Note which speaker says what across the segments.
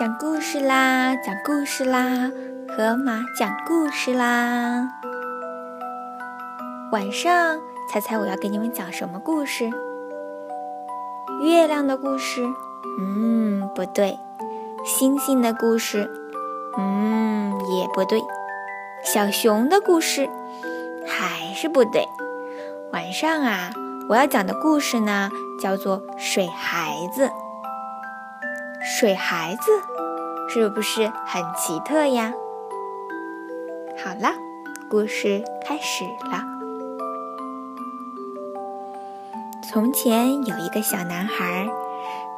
Speaker 1: 讲故事啦，讲故事啦，河马讲故事啦。晚上，猜猜我要给你们讲什么故事？月亮的故事？嗯，不对。星星的故事？嗯，也不对。小熊的故事？还是不对。晚上啊，我要讲的故事呢，叫做《水孩子》。水孩子是不是很奇特呀？好了，故事开始了。从前有一个小男孩，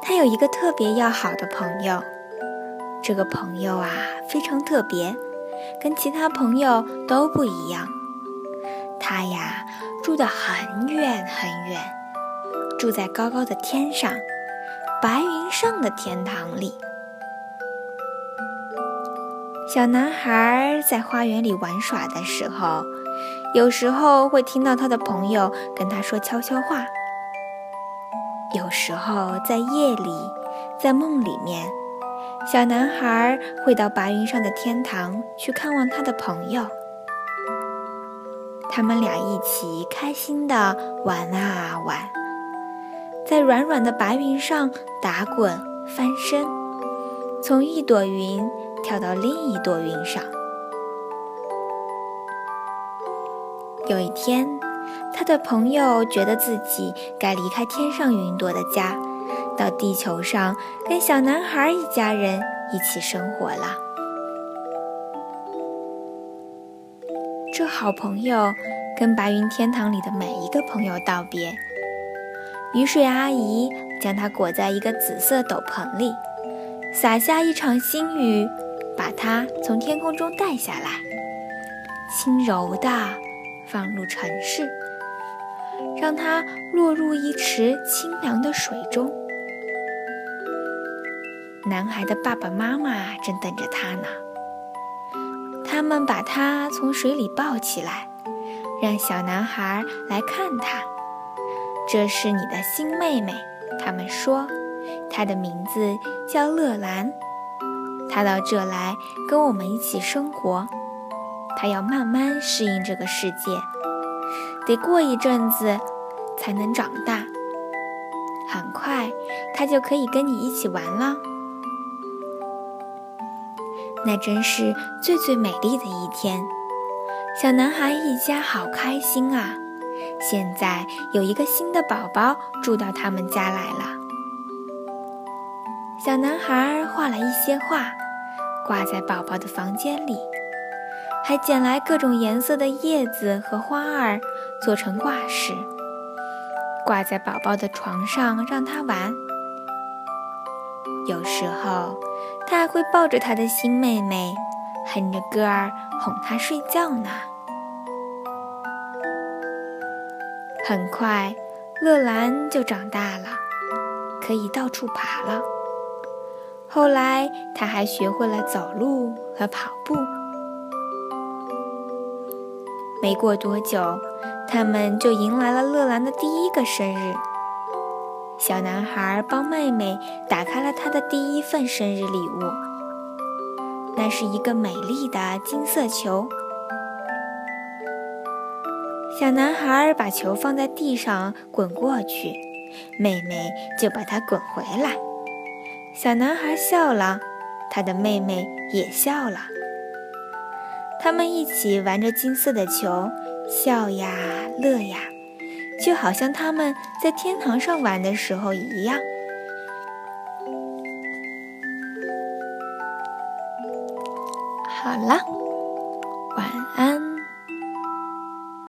Speaker 1: 他有一个特别要好的朋友。这个朋友啊，非常特别，跟其他朋友都不一样。他呀，住得很远很远，住在高高的天上。白云上的天堂里，小男孩在花园里玩耍的时候，有时候会听到他的朋友跟他说悄悄话。有时候在夜里，在梦里面，小男孩会到白云上的天堂去看望他的朋友。他们俩一起开心的玩啊玩。在软软的白云上打滚翻身，从一朵云跳到另一朵云上。有一天，他的朋友觉得自己该离开天上云朵的家，到地球上跟小男孩一家人一起生活了。这好朋友跟白云天堂里的每一个朋友道别。雨水阿姨将它裹在一个紫色斗篷里，洒下一场新雨，把它从天空中带下来，轻柔地放入城市，让它落入一池清凉的水中。男孩的爸爸妈妈正等着他呢，他们把他从水里抱起来，让小男孩来看他。这是你的新妹妹，他们说，她的名字叫乐兰。她到这来跟我们一起生活，她要慢慢适应这个世界，得过一阵子才能长大。很快，她就可以跟你一起玩了。那真是最最美丽的一天，小男孩一家好开心啊！现在有一个新的宝宝住到他们家来了。小男孩画了一些画，挂在宝宝的房间里，还捡来各种颜色的叶子和花儿，做成挂饰，挂在宝宝的床上让他玩。有时候，他还会抱着他的新妹妹，哼着歌儿哄她睡觉呢。很快，乐兰就长大了，可以到处爬了。后来，他还学会了走路和跑步。没过多久，他们就迎来了乐兰的第一个生日。小男孩帮妹妹打开了他的第一份生日礼物，那是一个美丽的金色球。小男孩把球放在地上滚过去，妹妹就把它滚回来。小男孩笑了，他的妹妹也笑了。他们一起玩着金色的球，笑呀乐呀，就好像他们在天堂上玩的时候一样。好了。